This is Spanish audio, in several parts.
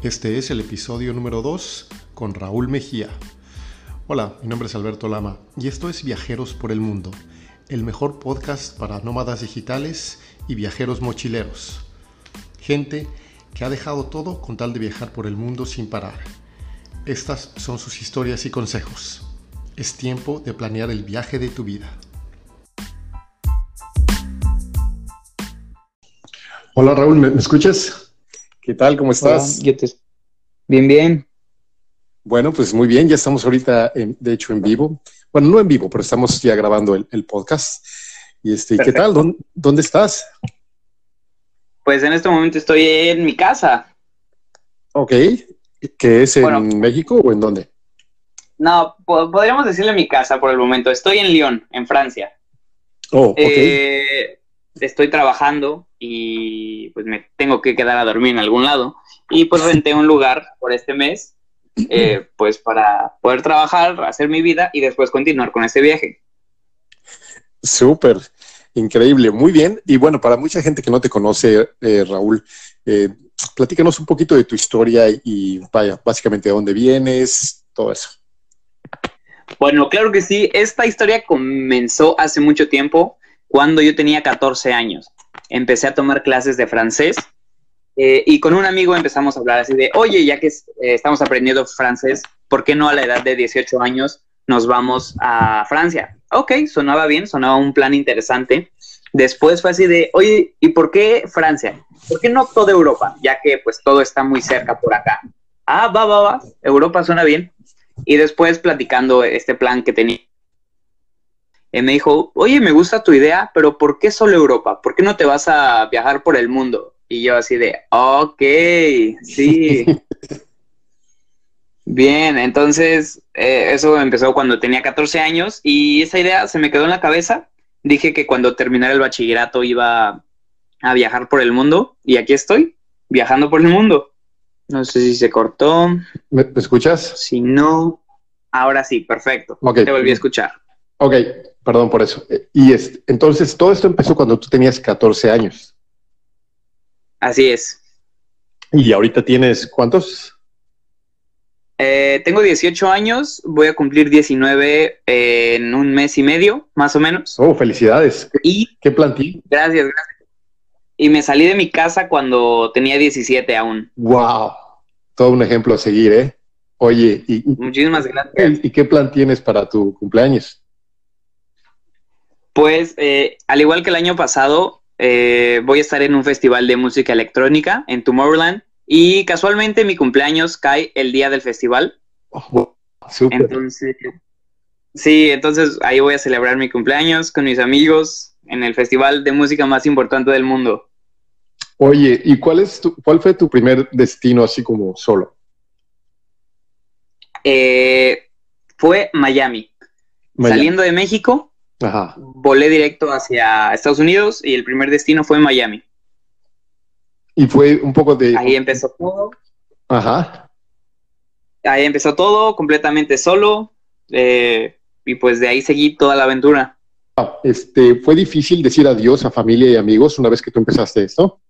Este es el episodio número 2 con Raúl Mejía. Hola, mi nombre es Alberto Lama y esto es Viajeros por el Mundo, el mejor podcast para nómadas digitales y viajeros mochileros. Gente que ha dejado todo con tal de viajar por el mundo sin parar. Estas son sus historias y consejos. Es tiempo de planear el viaje de tu vida. Hola Raúl, ¿me, escuchas? ¿Qué tal? ¿Cómo estás? Bien, bien. Bueno, pues muy bien, ya estamos ahorita, de hecho, en vivo. Bueno, no en vivo, pero estamos ya grabando el, podcast. Y este, ¿qué tal? ¿Dónde, estás? Pues en este momento estoy en mi casa. Ok. ¿Qué es en México o en dónde? No, podríamos decirle mi casa por el momento. Estoy en Lyon, en Francia. Oh, ok. Eh, estoy trabajando y pues me tengo que quedar a dormir en algún lado. Y pues renté un lugar por este mes, eh, pues para poder trabajar, hacer mi vida y después continuar con ese viaje. Súper, increíble, muy bien. Y bueno, para mucha gente que no te conoce, eh, Raúl, eh, platícanos un poquito de tu historia y vaya, básicamente de dónde vienes, todo eso. Bueno, claro que sí. Esta historia comenzó hace mucho tiempo cuando yo tenía 14 años. Empecé a tomar clases de francés eh, y con un amigo empezamos a hablar así de, oye, ya que eh, estamos aprendiendo francés, ¿por qué no a la edad de 18 años nos vamos a Francia? Ok, sonaba bien, sonaba un plan interesante. Después fue así de, oye, ¿y por qué Francia? ¿Por qué no toda Europa? Ya que pues todo está muy cerca por acá. Ah, va, va, va, Europa suena bien. Y después platicando este plan que tenía y me dijo, oye, me gusta tu idea, pero ¿por qué solo Europa? ¿Por qué no te vas a viajar por el mundo? Y yo así de, ok, sí. Bien, entonces eh, eso empezó cuando tenía 14 años y esa idea se me quedó en la cabeza. Dije que cuando terminara el bachillerato iba a viajar por el mundo y aquí estoy, viajando por el mundo. No sé si se cortó. ¿Me, escuchas? Si no, ahora sí, perfecto. Te volví a escuchar. Ok, perdón por eso. Y entonces, todo esto empezó cuando tú tenías 14 años. Así es. ¿Y ahorita tienes cuántos? Eh, tengo 18 años, voy a cumplir 19 en un mes y medio, más o menos. Oh, felicidades. Y, ¿Qué plantín? Gracias, gracias. Y me salí de mi casa cuando tenía 17 aún. ¡Wow! Todo un ejemplo a seguir, ¿eh? Oye, y, muchísimas gracias. ¿Y qué plan tienes para tu cumpleaños? Pues, eh, al igual que el año pasado, eh, voy a estar en un festival de música electrónica en Tomorrowland y casualmente mi cumpleaños cae el día del festival. Oh, entonces, sí, entonces ahí voy a celebrar mi cumpleaños con mis amigos en el festival de música más importante del mundo. Oye, ¿y cuál es tu, cuál fue tu primer destino así como solo? Eh, fue Miami. Saliendo de México, Ajá. volé directo hacia Estados Unidos y el primer destino fue Miami. Y fue un poco de... Ahí empezó todo. Ajá. Ahí empezó todo completamente solo eh, y pues de ahí seguí toda la aventura. Ah, este, ¿Fue difícil decir adiós a familia y amigos una vez que tú empezaste esto?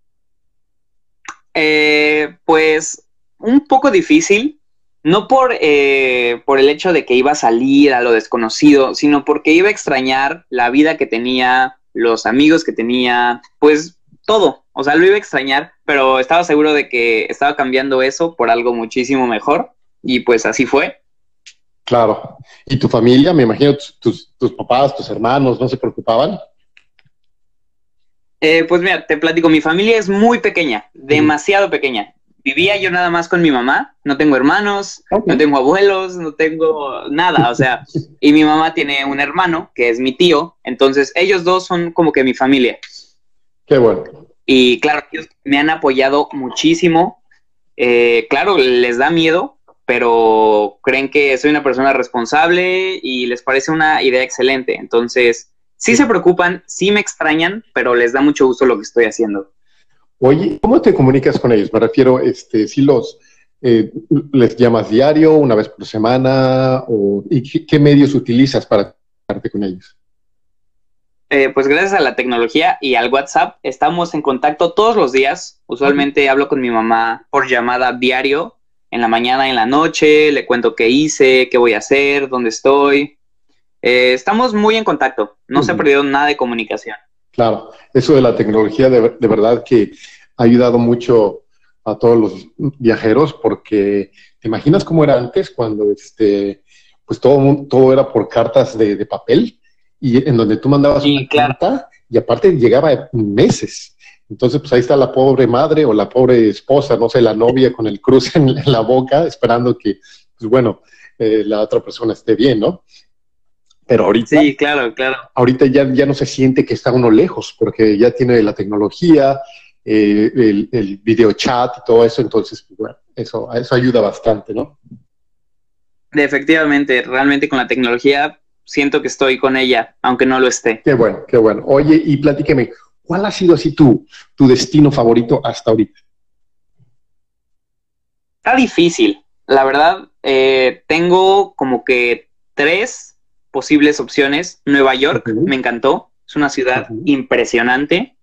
Eh, pues un poco difícil, no por, eh, por el hecho de que iba a salir a lo desconocido, sino porque iba a extrañar la vida que tenía, los amigos que tenía, pues todo. O sea, lo iba a extrañar, pero estaba seguro de que estaba cambiando eso por algo muchísimo mejor y pues así fue. Claro. ¿Y tu familia? Me imagino tus, tus papás, tus hermanos, ¿no se preocupaban? Eh, pues mira, te platico, mi familia es muy pequeña, demasiado pequeña vivía yo nada más con mi mamá, no tengo hermanos, no tengo abuelos, no tengo nada, o sea, y mi mamá tiene un hermano que es mi tío, entonces ellos dos son como que mi familia. Qué bueno. Y claro, ellos me han apoyado muchísimo, eh, claro, les da miedo, pero creen que soy una persona responsable y les parece una idea excelente, entonces sí se preocupan, sí me extrañan, pero les da mucho gusto lo que estoy haciendo. Oye, ¿cómo te comunicas con ellos? Me refiero, este, si los eh, les llamas diario, una vez por semana, o, ¿y qué, medios utilizas para comunicarte con ellos? eh, pues gracias a la tecnología y al WhatsApp, estamos en contacto todos los días. Usualmente hablo con mi mamá por llamada diario, en la mañana, en la noche, le cuento qué hice, qué voy a hacer, dónde estoy. Eh, estamos muy en contacto, no se ha perdido nada de comunicación. Claro, eso de la tecnología de, de verdad que ha ayudado mucho a todos los viajeros porque te imaginas cómo era antes cuando este pues todo, todo era por cartas de, papel y en donde tú mandabas una carta y aparte llegaba meses. Entonces, pues ahí está la pobre madre o la pobre esposa, no sé, la novia con el cruce en, la boca, esperando que, pues bueno, eh, la otra persona esté bien, ¿no? Pero ahorita. Sí, claro, claro. Ahorita ya, ya no se siente que está uno lejos, porque ya tiene la tecnología, eh, el, el video chat y todo eso, entonces, pues, bueno, eso, eso ayuda bastante, ¿no? Efectivamente, realmente con la tecnología siento que estoy con ella, aunque no lo esté. Qué bueno, qué bueno. Oye, y platíqueme, ¿cuál ha sido así tu, tu destino favorito hasta ahorita? Está difícil. La verdad, eh, tengo como que tres posibles opciones. Nueva York, me encantó. Es una ciudad impresionante.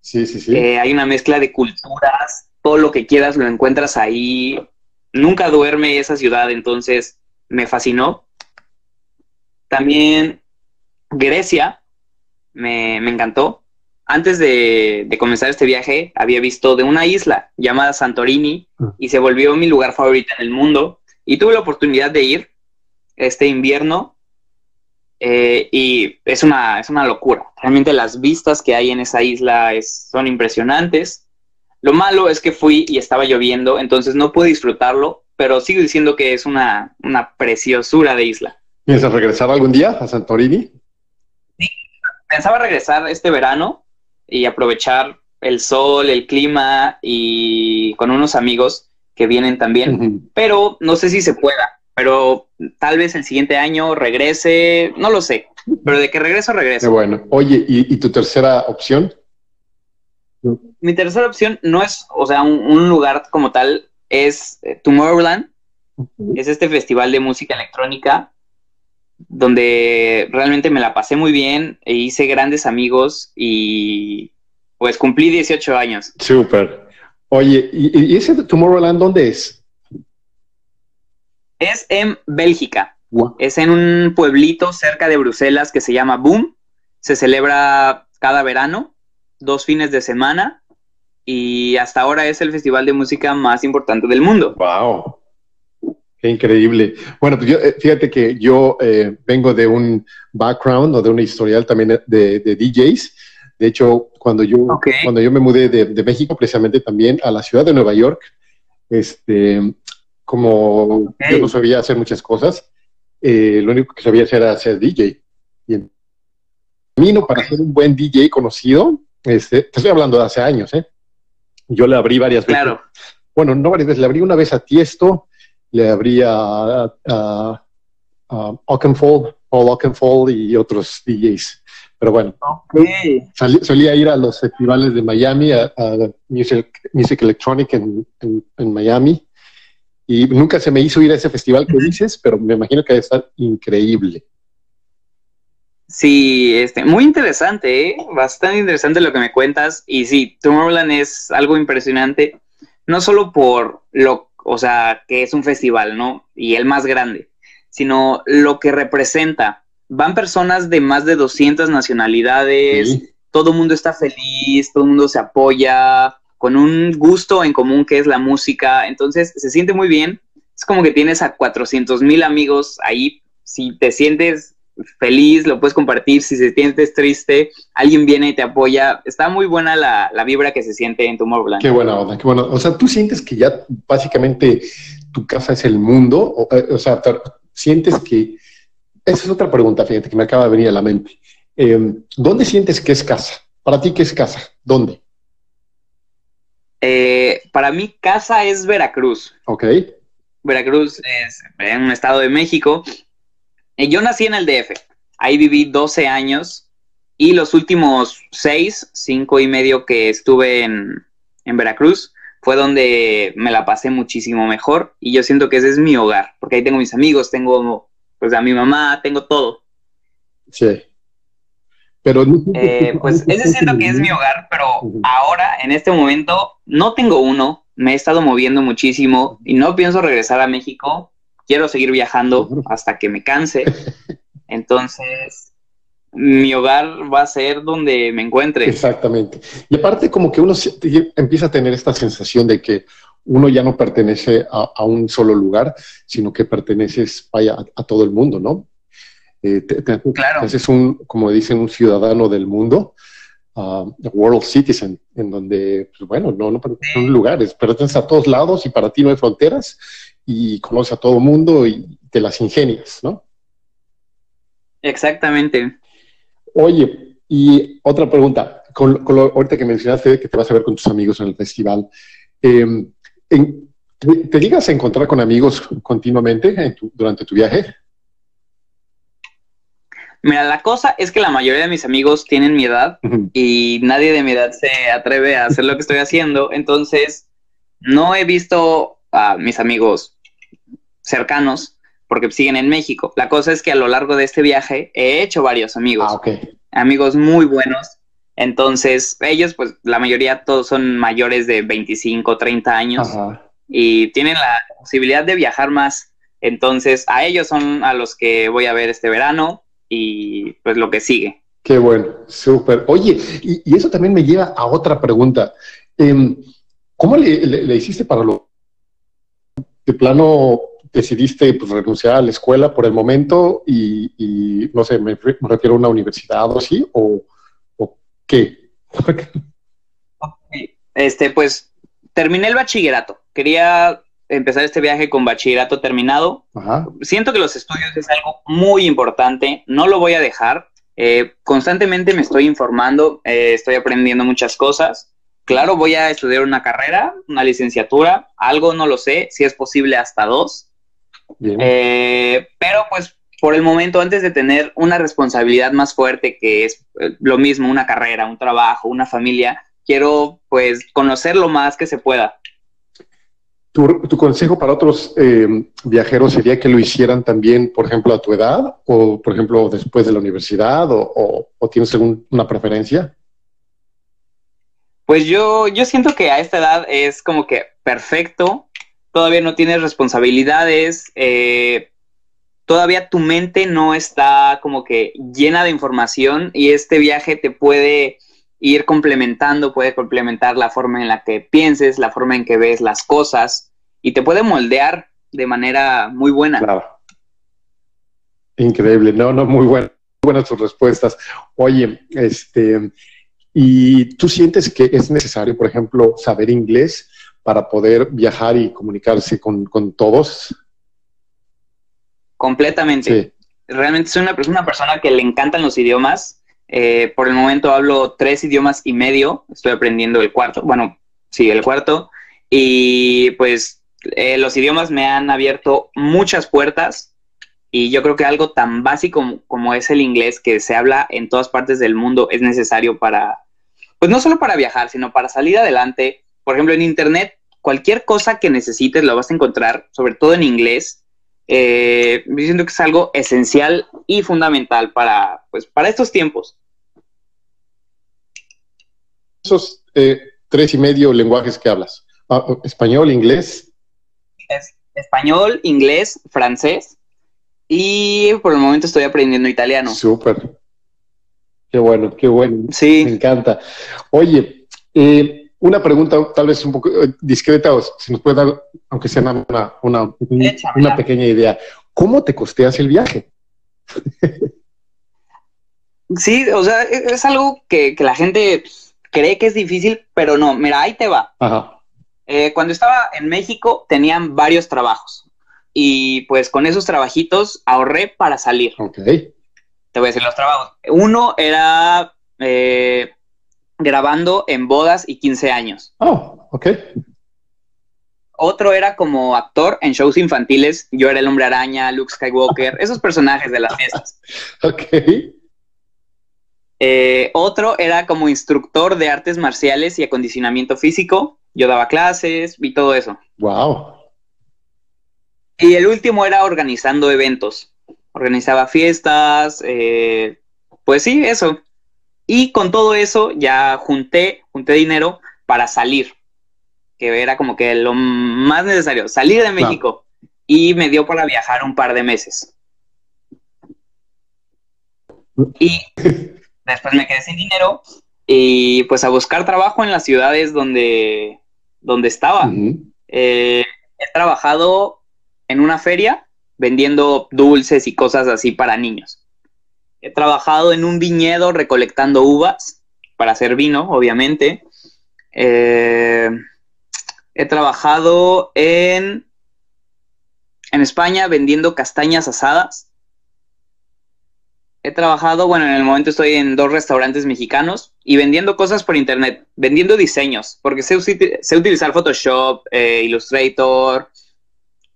Sí, sí, sí. Eh, hay una mezcla de culturas. Todo lo que quieras lo encuentras ahí. Nunca duerme esa ciudad, entonces me fascinó. También Grecia me, encantó. Antes de, comenzar este viaje, había visto de una isla llamada Santorini ah. y se volvió mi lugar favorito en el mundo. Y tuve la oportunidad de ir este invierno eh, y es una, es una locura. Realmente las vistas que hay en esa isla es, son impresionantes. Lo malo es que fui y estaba lloviendo, entonces no pude disfrutarlo, pero sigo diciendo que es una, preciosura de isla. ¿Piensas regresar algún día a Santorini? Sí, pensaba regresar este verano y aprovechar el sol, el clima y con unos amigos que vienen también, pero no sé si se pueda, pero tal vez el siguiente año regrese, no lo sé, pero de que regreso, regreso. bueno, oye, ¿y, tu tercera opción? Mi tercera opción no es, o sea, un lugar como tal, es eh, Tomorrowland, es este festival de música electrónica donde realmente me la pasé muy bien e hice grandes amigos y pues cumplí 18 años. Súper. Oye, ¿y, ese Tomorrowland dónde es? Es en Bélgica. Es en un pueblito cerca de Bruselas que se llama Boom. Se celebra cada verano, dos fines de semana y hasta ahora es el festival de música más importante del mundo. ¡Wow! Qué increíble. Bueno, pues yo, eh, fíjate que yo eh, vengo de un background o de una historial también de, DJs. De hecho, cuando yo, cuando yo me mudé de, México, precisamente también a la ciudad de Nueva York, este, como yo no sabía hacer muchas cosas, eh, lo único que sabía hacer era ser DJ. Y el camino para ser un buen DJ conocido, este, te estoy hablando de hace años, ¿eh? Yo le abrí varias veces. Claro. Bueno, no varias veces, le abrí una vez a Tiesto, le abrí a, a, Ockenfold, Paul Ockenfold y otros DJs. Pero bueno, solía ir a los festivales de Miami, a, Music, Electronic en, en, Miami, y nunca se me hizo ir a ese festival que dices, pero me imagino que debe estar increíble. Sí, este, muy interesante, ¿eh? bastante interesante lo que me cuentas. Y sí, Tomorrowland es algo impresionante, no solo por lo, o sea, que es un festival, ¿no? Y el más grande, sino lo que representa. Van personas de más de 200 nacionalidades, todo el mundo está feliz, todo el mundo se apoya, con un gusto en común que es la música. Entonces, se siente muy bien. Es como que tienes a 400 mil amigos ahí. Si te sientes feliz, lo puedes compartir, si se sientes triste, alguien viene y te apoya. Está muy buena la, vibra que se siente en Tomorrowland. Qué buena onda, qué bueno. O sea, tú sientes que ya básicamente tu casa es el mundo, o, eh, sea, sientes que... Esa es otra pregunta, fíjate, que me acaba de venir a la mente. Em, ¿Dónde sientes que es casa? Para ti, ¿qué es casa? ¿Dónde? Eh, para mí, casa es Veracruz. Ok. Veracruz es en un estado de México eh, yo nací en el DF, ahí viví 12 años y los últimos 6, 5 y medio que estuve en, Veracruz fue donde me la pasé muchísimo mejor y yo siento que ese es mi hogar, porque ahí tengo mis amigos, tengo pues a mi mamá, tengo todo. Sí. Pero eh, pues ese siento que es mi hogar, pero ahora, en este momento, no tengo uno. Me he estado moviendo muchísimo y no pienso regresar a México. Quiero seguir viajando hasta que me canse. Entonces, mi hogar va a ser donde me encuentre. Exactamente. Y aparte, como que uno empieza a tener esta sensación de que uno ya no pertenece a, un solo lugar, sino que perteneces vaya, a todo el mundo, ¿no? Eh, claro. es un, como dicen, un ciudadano del mundo, uh, world citizen, en donde, pues bueno, no, no perteneces a un lugar, perteneces a todos lados y para ti no hay fronteras y conoces a todo el mundo y te las ingenias, ¿no? Exactamente. Oye, y otra pregunta, con, lo, ahorita que mencionaste que te vas a ver con tus amigos en el festival, em, ¿te, llegas a encontrar con amigos continuamente durante tu viaje? Mira, la cosa es que la mayoría de mis amigos tienen mi edad y nadie de mi edad se atreve a hacer lo que estoy haciendo. Entonces, no he visto a mis amigos cercanos porque siguen en México. La cosa es que a lo largo de este viaje he hecho varios amigos. Ah, amigos muy buenos. Entonces, ellos, pues la mayoría todos son mayores de 25, 30 años y tienen la posibilidad de viajar más. Entonces, a ellos son a los que voy a ver este verano y pues lo que sigue. Qué bueno, súper. Oye, y, eso también me lleva a otra pregunta. Em, ¿Cómo le, hiciste para lo de plano decidiste pues, renunciar a la escuela por el momento y, no sé, me, refiero a una universidad o así, o, qué? este, pues terminé el bachillerato. Quería empezar este viaje con bachillerato terminado. Siento que los estudios es algo muy importante, no lo voy a dejar. Eh, constantemente me estoy informando, eh, estoy aprendiendo muchas cosas. Claro, voy a estudiar una carrera, una licenciatura, algo no lo sé, si es posible hasta dos. Eh, pero pues por el momento, antes de tener una responsabilidad más fuerte, que es lo mismo, una carrera, un trabajo, una familia, quiero pues conocer lo más que se pueda. ¿Tu, consejo para otros eh, viajeros sería que lo hicieran también, por ejemplo, a tu edad o, por ejemplo, después de la universidad o, tienes alguna preferencia? Pues yo, yo siento que a esta edad es como que perfecto, todavía no tienes responsabilidades, eh, todavía tu mente no está como que llena de información y este viaje te puede ir complementando, puede complementar la forma en la que pienses, la forma en que ves las cosas y te puede moldear de manera muy buena. Claro. Increíble, no, no, muy buena, buenas tus respuestas. Oye, este, ¿y tú sientes que es necesario, por ejemplo, saber inglés para poder viajar y comunicarse con, todos? Completamente. Realmente soy una, una persona que le encantan los idiomas eh, por el momento hablo tres idiomas y medio, estoy aprendiendo el cuarto, bueno, sí, el cuarto, y pues eh, los idiomas me han abierto muchas puertas y yo creo que algo tan básico como, es el inglés que se habla en todas partes del mundo es necesario para, pues no solo para viajar, sino para salir adelante. Por ejemplo, en Internet, cualquier cosa que necesites lo vas a encontrar, sobre todo en inglés. Eh, diciendo que es algo esencial y fundamental para, pues, para estos tiempos esos eh, tres y medio lenguajes que hablas? Ah, español, inglés. español, inglés, francés y por el momento estoy aprendiendo italiano. Súper. Qué bueno, qué bueno. Sí. Me encanta. Oye, eh, una pregunta tal vez un poco eh, discreta, o si nos puede dar, aunque sea una, una, una pequeña idea. ¿Cómo te costeas el viaje? sí, o sea, e, es algo que, que la gente cree que es difícil, pero no, mira, ahí te va. Eh, cuando estaba en México tenían varios trabajos y pues con esos trabajitos ahorré para salir. Ok. Te voy a decir los trabajos. Uno era eh, grabando en bodas y 15 años. Oh, ok. Otro era como actor en shows infantiles. Yo era el hombre araña, Luke Skywalker, esos personajes de las fiestas. Ok. Eh, otro era como instructor de artes marciales y acondicionamiento físico. Yo daba clases y todo eso. Wow. Y el último era organizando eventos. Organizaba fiestas, eh, pues sí, eso. Y con todo eso ya junté, junté dinero para salir, que era como que lo más necesario, salir de México. Y me dio para viajar un par de meses. Y después me quedé sin dinero y pues a buscar trabajo en las ciudades donde, donde estaba. Eh, he trabajado en una feria vendiendo dulces y cosas así para niños. He trabajado en un viñedo recolectando uvas para hacer vino, obviamente. Eh, he trabajado en, en España vendiendo castañas asadas he trabajado, bueno, en el momento estoy en dos restaurantes mexicanos y vendiendo cosas por internet, vendiendo diseños, porque sé, utilizar Photoshop, eh, Illustrator,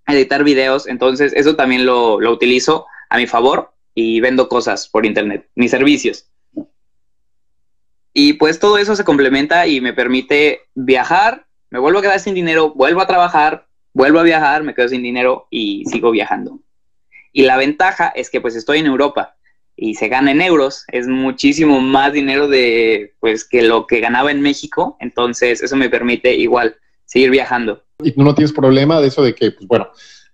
editar videos, entonces eso también lo, lo utilizo a mi favor y vendo cosas por internet, mis servicios. Y pues todo eso se complementa y me permite viajar, me vuelvo a quedar sin dinero, vuelvo a trabajar, vuelvo a viajar, me quedo sin dinero y sigo viajando. Y la ventaja es que pues estoy en Europa y se gana en euros, es muchísimo más dinero de pues que lo que ganaba en México, entonces eso me permite igual seguir viajando. ¿Y no tienes problema de eso de que, pues bueno,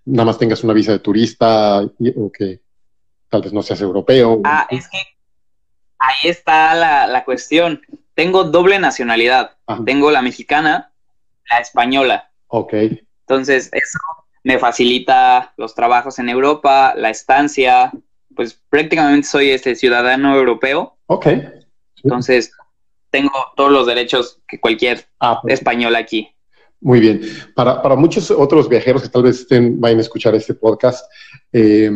nada más tengas una visa de turista o que tal vez no seas europeo? Ah, es que ahí está la, cuestión. Tengo doble nacionalidad. Tengo la mexicana, la española. Ok. Entonces, eso me facilita los trabajos en Europa, la estancia, pues prácticamente soy este ciudadano europeo. Ok. Entonces, tengo todos los derechos que cualquier ah, español aquí. Muy bien. Para, para, muchos otros viajeros que tal vez estén, vayan a escuchar este podcast, eh,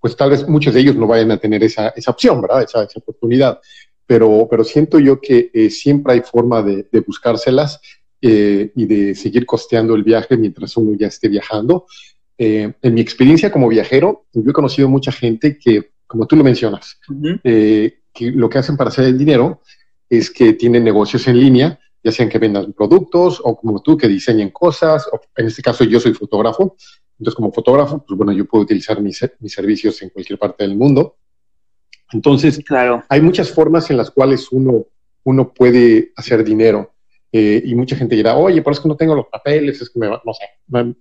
pues tal vez muchos de ellos no vayan a tener esa, esa opción, ¿verdad? Esa, esa, oportunidad. Pero, pero siento yo que eh, siempre hay forma de, de buscárselas eh, y de seguir costeando el viaje mientras uno ya esté viajando. Eh, en mi experiencia como viajero, yo he conocido mucha gente que, como tú lo mencionas, que lo que hacen para hacer el dinero es que tienen negocios en línea, ya sean que vendan productos o como tú que diseñen cosas, o en este caso yo soy fotógrafo, entonces como fotógrafo, pues bueno, yo puedo utilizar mis, mis servicios en cualquier parte del mundo. Entonces, claro. hay muchas formas en las cuales uno, uno puede hacer dinero. Eh, y mucha gente dirá, oye, pero es que no tengo los papeles, es que me, no sé, va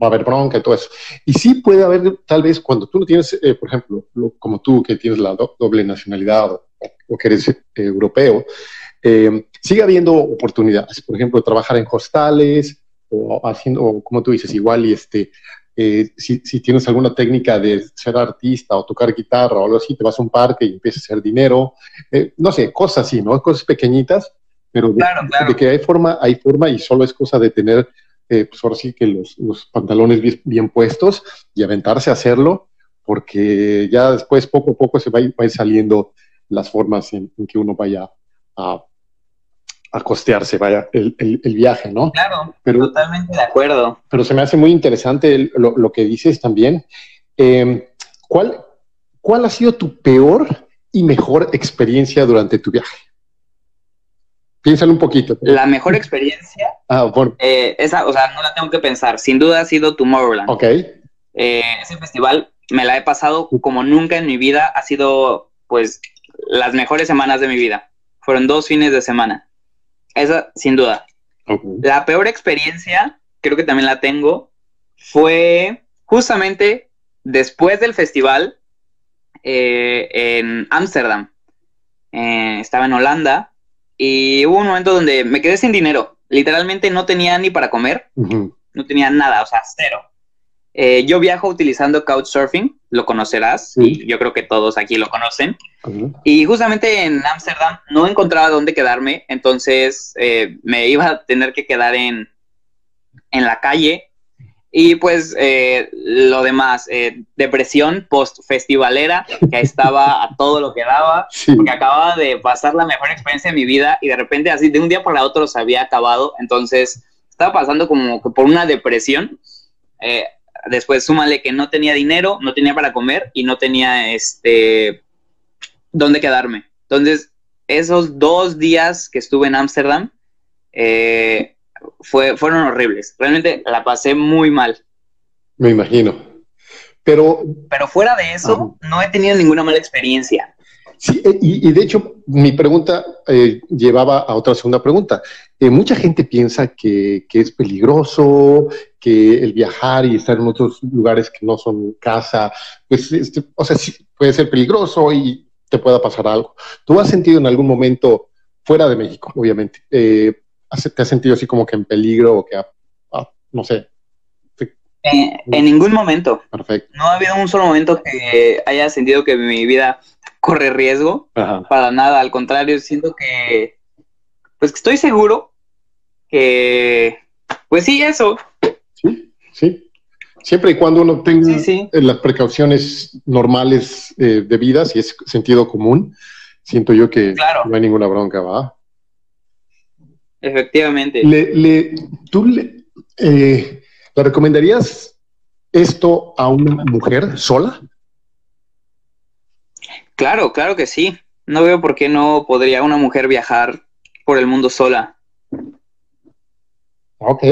a haber bronca y todo eso. Y sí puede haber, tal vez, cuando tú no tienes, eh, por ejemplo, como tú que tienes la doble nacionalidad o, que eres eh, europeo, eh, sigue habiendo oportunidades, por ejemplo, trabajar en hostales o haciendo, como tú dices, igual y este, si, si, tienes alguna técnica de ser artista o tocar guitarra o algo así, te vas a un parque y empiezas a hacer dinero, no sé, cosas así, ¿no? Cosas pequeñitas, pero de, de, que hay forma, hay forma y solo es cosa de tener eh, pues ahora sí que los, pantalones bien, puestos y aventarse a hacerlo, porque ya después poco a poco se va a ir, saliendo las formas en, que uno vaya a, costearse, vaya, el, viaje, ¿no? Claro, pero, totalmente de acuerdo. Pero se me hace muy interesante lo, que dices también. Em, ¿cuál, ¿Cuál ha sido tu peor y mejor experiencia durante tu viaje? Piénsalo un poquito. La mejor experiencia. ah, bueno. Eh, esa, o sea, no la tengo que pensar. Sin duda ha sido Tomorrowland. Ok. Eh, ese festival me la he pasado como nunca en mi vida. Ha sido, pues, las mejores semanas de mi vida. Fueron dos fines de semana. Esa, sin duda. La peor experiencia, creo que también la tengo, fue justamente después del festival eh, en Ámsterdam. estaba en Holanda y hubo un momento donde me quedé sin dinero. Literalmente no tenía ni para comer. No tenía nada, o sea, cero. Eh, yo viajo utilizando Couchsurfing, lo conocerás, y yo creo que todos aquí lo conocen. Y justamente en Ámsterdam no encontraba dónde quedarme, entonces eh, me iba a tener que quedar en, en la calle. Y pues eh, lo demás, eh, depresión post-festivalera, que estaba a todo lo que daba, porque acababa de pasar la mejor experiencia de mi vida y de repente así de un día para otro se había acabado, entonces estaba pasando como que por una depresión. Eh, después súmale que no tenía dinero, no tenía para comer y no tenía este dónde quedarme. Entonces, esos dos días que estuve en Ámsterdam, eh, fue, fueron horribles. Realmente la pasé muy mal. Me imagino. Pero, Pero fuera de eso, no he tenido ninguna mala experiencia. Sí, eh, y, de hecho, mi pregunta eh, llevaba a otra segunda pregunta. Eh, mucha gente piensa que, es peligroso, que el viajar y estar en otros lugares que no son casa, pues, este, o sea, sí, puede ser peligroso y te pueda pasar algo. ¿Tú has sentido en algún momento, fuera de México, obviamente, te has sentido así como que en peligro o que, no sé, en ningún momento. Perfecto. No ha habido un solo momento que haya sentido que mi vida corre riesgo. Para nada, al contrario, siento que, pues estoy seguro que, pues sí, eso. Sí. Siempre y cuando uno tenga las precauciones normales eh, de vida, si es sentido común, siento yo que no hay ninguna bronca, ¿va? Efectivamente. Le, ¿Tú le, eh, le recomendarías esto a una mujer sola? Claro, claro que sí. No veo por qué no podría una mujer viajar por el mundo sola. Ok.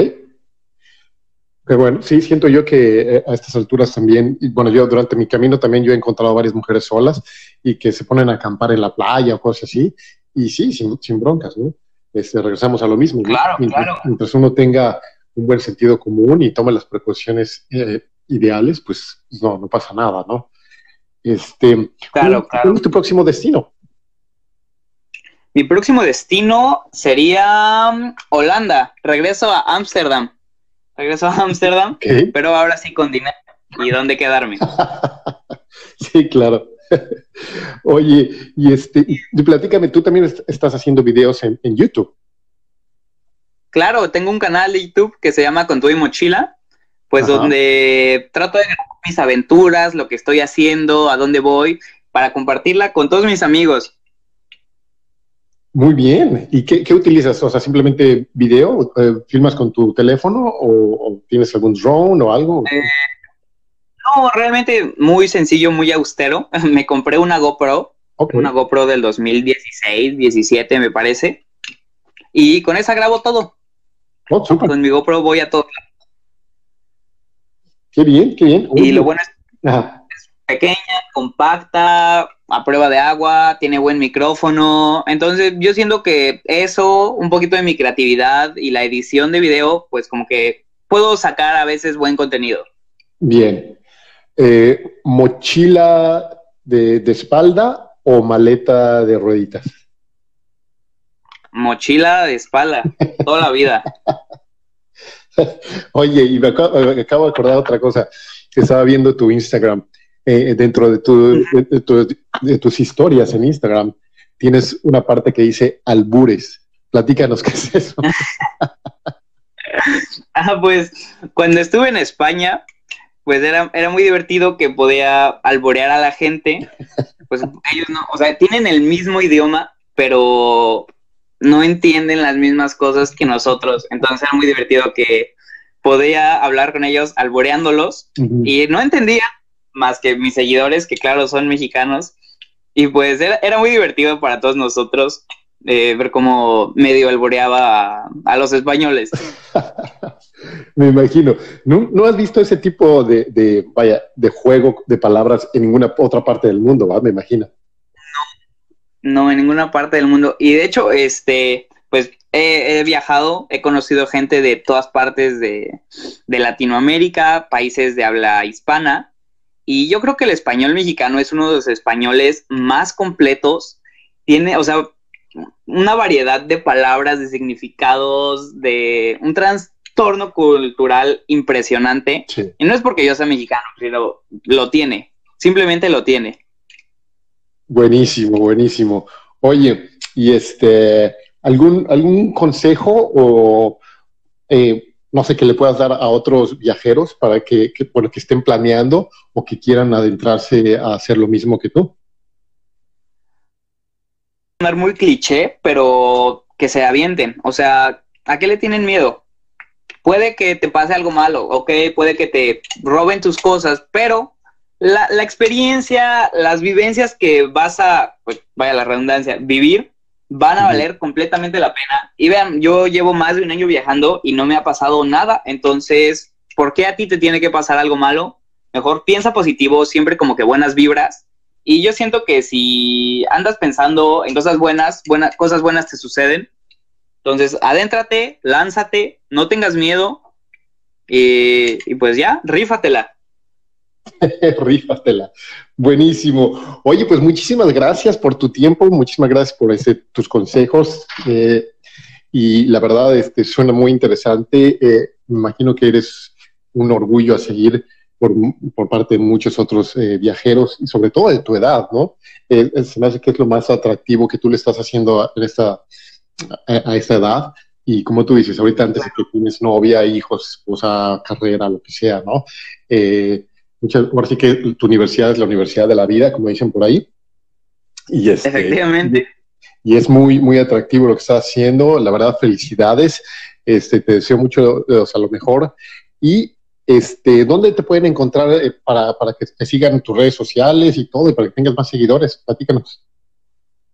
Qué bueno, sí, siento yo que eh, a estas alturas también, bueno, yo durante mi camino también yo he encontrado varias mujeres solas y que se ponen a acampar en la playa o cosas así, y sí, sin, broncas, ¿no? Este, regresamos a lo mismo. Claro, mientras, claro. Mientras uno tenga un buen sentido común y tome las precauciones eh, ideales, pues no, no pasa nada, ¿no? Este, claro, ¿cuál, es tu próximo destino? Mi próximo destino sería mm, Holanda. Regreso a Ámsterdam. Regreso a Ámsterdam, pero ahora sí con dinero. ¿Y dónde quedarme? sí, claro. Oye, y este, y platícame, tú también estás haciendo videos en, YouTube. Claro, tengo un canal de YouTube que se llama Con tu y mochila, pues donde trato de mis aventuras, lo que estoy haciendo, a dónde voy, para compartirla con todos mis amigos. Muy bien. ¿Y qué, utilizas? O sea, simplemente video, eh, filmas con tu teléfono o, tienes algún drone o algo? Eh, no, realmente muy sencillo, muy austero. me compré una GoPro, una GoPro del 2016, 17 me parece. Y con esa grabo todo. Oh, con mi GoPro voy a todo. Qué bien, qué bien. y lo bueno es, es pequeña, compacta, a prueba de agua, tiene buen micrófono. Entonces, yo siento que eso, un poquito de mi creatividad y la edición de video, pues como que puedo sacar a veces buen contenido. Bien. Eh, ¿Mochila de, de espalda o maleta de rueditas? Mochila de espalda, toda la vida. Oye, y me acabo, de acordar otra cosa, que estaba viendo tu Instagram, eh, dentro de, de, tus historias en Instagram, tienes una parte que dice albures. Platícanos qué es eso. ah, pues cuando estuve en España, pues era, era muy divertido que podía alborear a la gente. Pues ellos no, o sea, tienen el mismo idioma, pero no entienden las mismas cosas que nosotros. Entonces era muy divertido que podía hablar con ellos alboreándolos y no entendía más que mis seguidores, que claro, son mexicanos. Y pues era, muy divertido para todos nosotros eh, ver cómo medio alboreaba a, los españoles. Me imagino. ¿No, has visto ese tipo de, de, vaya, de juego de palabras en ninguna otra parte del mundo, ¿va? Me imagino. No, en ninguna parte del mundo. Y de hecho, este, pues he, viajado, he conocido gente de todas partes de, Latinoamérica, países de habla hispana. Y yo creo que el español mexicano es uno de los españoles más completos. Tiene, o sea, una variedad de palabras, de significados, de un trastorno cultural impresionante. Y no es porque yo sea mexicano, sino lo tiene. Simplemente lo tiene. Buenísimo, buenísimo. Oye, y este, ¿algún, algún consejo o eh, no sé que le puedas dar a otros viajeros para que, que, que estén planeando o que quieran adentrarse a hacer lo mismo que tú? muy cliché, pero que se avienten. O sea, ¿a qué le tienen miedo? Puede que te pase algo malo, ok, puede que te roben tus cosas, pero la, la experiencia, las vivencias que vas a, pues vaya la redundancia, vivir, van a valer completamente la pena. Y vean, yo llevo más de un año viajando y no me ha pasado nada, entonces, ¿por qué a ti te tiene que pasar algo malo? Mejor piensa positivo, siempre como que buenas vibras Y yo siento que si andas pensando en cosas buenas, buenas cosas buenas te suceden. Entonces, adéntrate, lánzate, no tengas miedo y, y pues ya, rífatela. Rífatela. Buenísimo. Oye, pues muchísimas gracias por tu tiempo, muchísimas gracias por tus consejos. Eh, y la verdad, este, suena muy interesante. Eh, me imagino que eres un orgullo a seguir por, por parte de muchos otros eh, viajeros y sobre todo de tu edad, ¿no? se me hace que es lo más atractivo que tú le estás haciendo a, esta, a, esta edad. Y como tú dices, ahorita antes de que tienes novia, hijos, esposa, carrera, lo que sea, ¿no? Eh, muchas, ahora sí que tu universidad es la universidad de la vida, como dicen por ahí. Y este, Efectivamente. Y es muy, muy atractivo lo que estás haciendo. La verdad, felicidades. Este, te deseo mucho, o sea, lo mejor. Y este, ¿dónde te pueden encontrar eh, para, para, que te sigan en tus redes sociales y todo, y para que tengas más seguidores? Platícanos.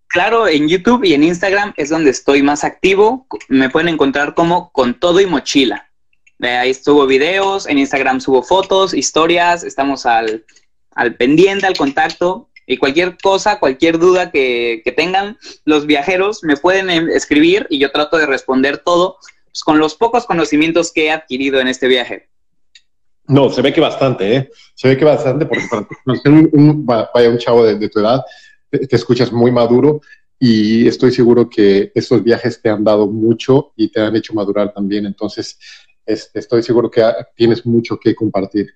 Claro, en YouTube y en Instagram es donde estoy más activo. Me pueden encontrar como con todo y mochila. Ahí subo videos, en Instagram subo fotos, historias, estamos al, pendiente, al contacto. Y cualquier cosa, cualquier duda que, tengan los viajeros, me pueden em, escribir y yo trato de responder todo pues, con los pocos conocimientos que he adquirido en este viaje. No, se ve que bastante, ¿eh? Se ve que bastante, porque para un, un, vaya un chavo de, tu edad, te, escuchas muy maduro y estoy seguro que estos viajes te han dado mucho y te han hecho madurar también. Entonces, este, estoy seguro que tienes mucho que compartir.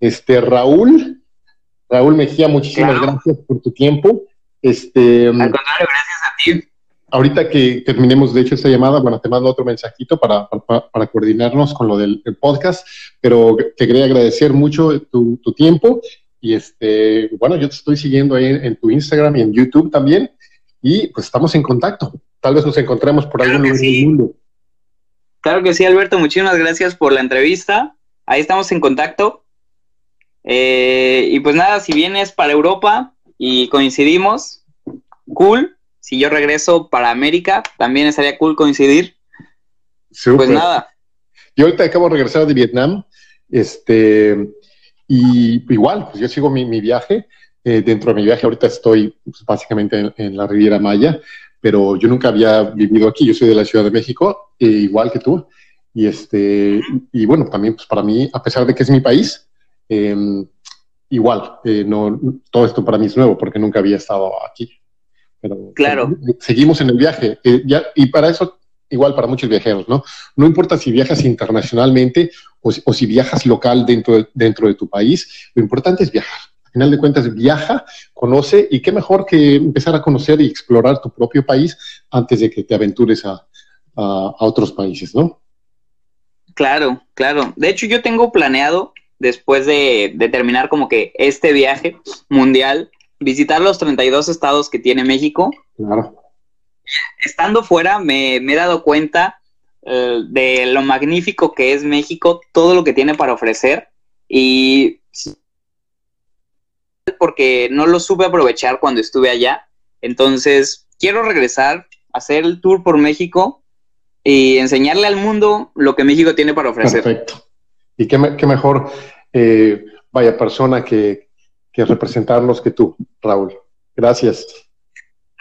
Este, Raúl, Raúl Mejía, muchísimas gracias por tu tiempo. Este, Al contrario, gracias a ti. Ahorita que terminemos, de hecho, esta llamada, bueno, te mando otro mensajito para, para, coordinarnos con lo del podcast, pero te quería agradecer mucho tu, tu, tiempo y este, bueno, yo te estoy siguiendo ahí en, tu Instagram y en YouTube también y pues estamos en contacto. Tal vez nos encontremos por algún lugar del mundo. Claro que sí, Alberto, muchísimas gracias por la entrevista. Ahí estamos en contacto. Eh, y pues nada, si vienes para Europa y coincidimos, cool. Si yo regreso para América, también estaría cool coincidir. Pues nada. Yo ahorita acabo de regresar de Vietnam, este, y igual, pues yo sigo mi, viaje. Eh, dentro de mi viaje ahorita estoy pues, básicamente en, la Riviera Maya pero yo nunca había vivido aquí, yo soy de la Ciudad de México, e igual que tú, y, este, y bueno, también pues para mí, a pesar de que es mi país, em, igual, eh, no, todo esto para mí es nuevo porque nunca había estado aquí. Pero, claro. seguimos en el viaje, eh, ya, y para eso, igual para muchos viajeros, ¿no? No importa si viajas internacionalmente o, o si viajas local dentro de, dentro de tu país, lo importante es viajar final de cuentas viaja, conoce y qué mejor que empezar a conocer y explorar tu propio país antes de que te aventures a, otros países, ¿no? Claro, claro. De hecho, yo tengo planeado, después de, terminar como que este viaje mundial, visitar los 32 estados que tiene México. Claro. Estando fuera, me, he dado cuenta eh, de lo magnífico que es México, todo lo que tiene para ofrecer. Y porque no lo supe aprovechar cuando estuve allá. Entonces, quiero regresar, hacer el tour por México y enseñarle al mundo lo que México tiene para ofrecer. Perfecto. Y qué, mejor, eh, vaya persona que, representarlos que tú, Raúl. Gracias.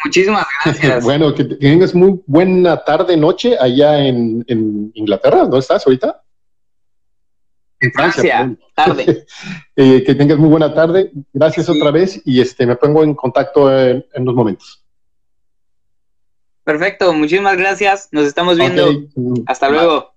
Muchísimas gracias. bueno, que, tengas muy buena tarde, noche allá en, en Inglaterra. ¿Dónde estás ahorita? En Francia, tarde. Eh, que tengas muy buena tarde. Gracias otra vez y este me pongo en contacto en, en, unos momentos. Perfecto, muchísimas gracias. Nos estamos viendo. Hasta luego.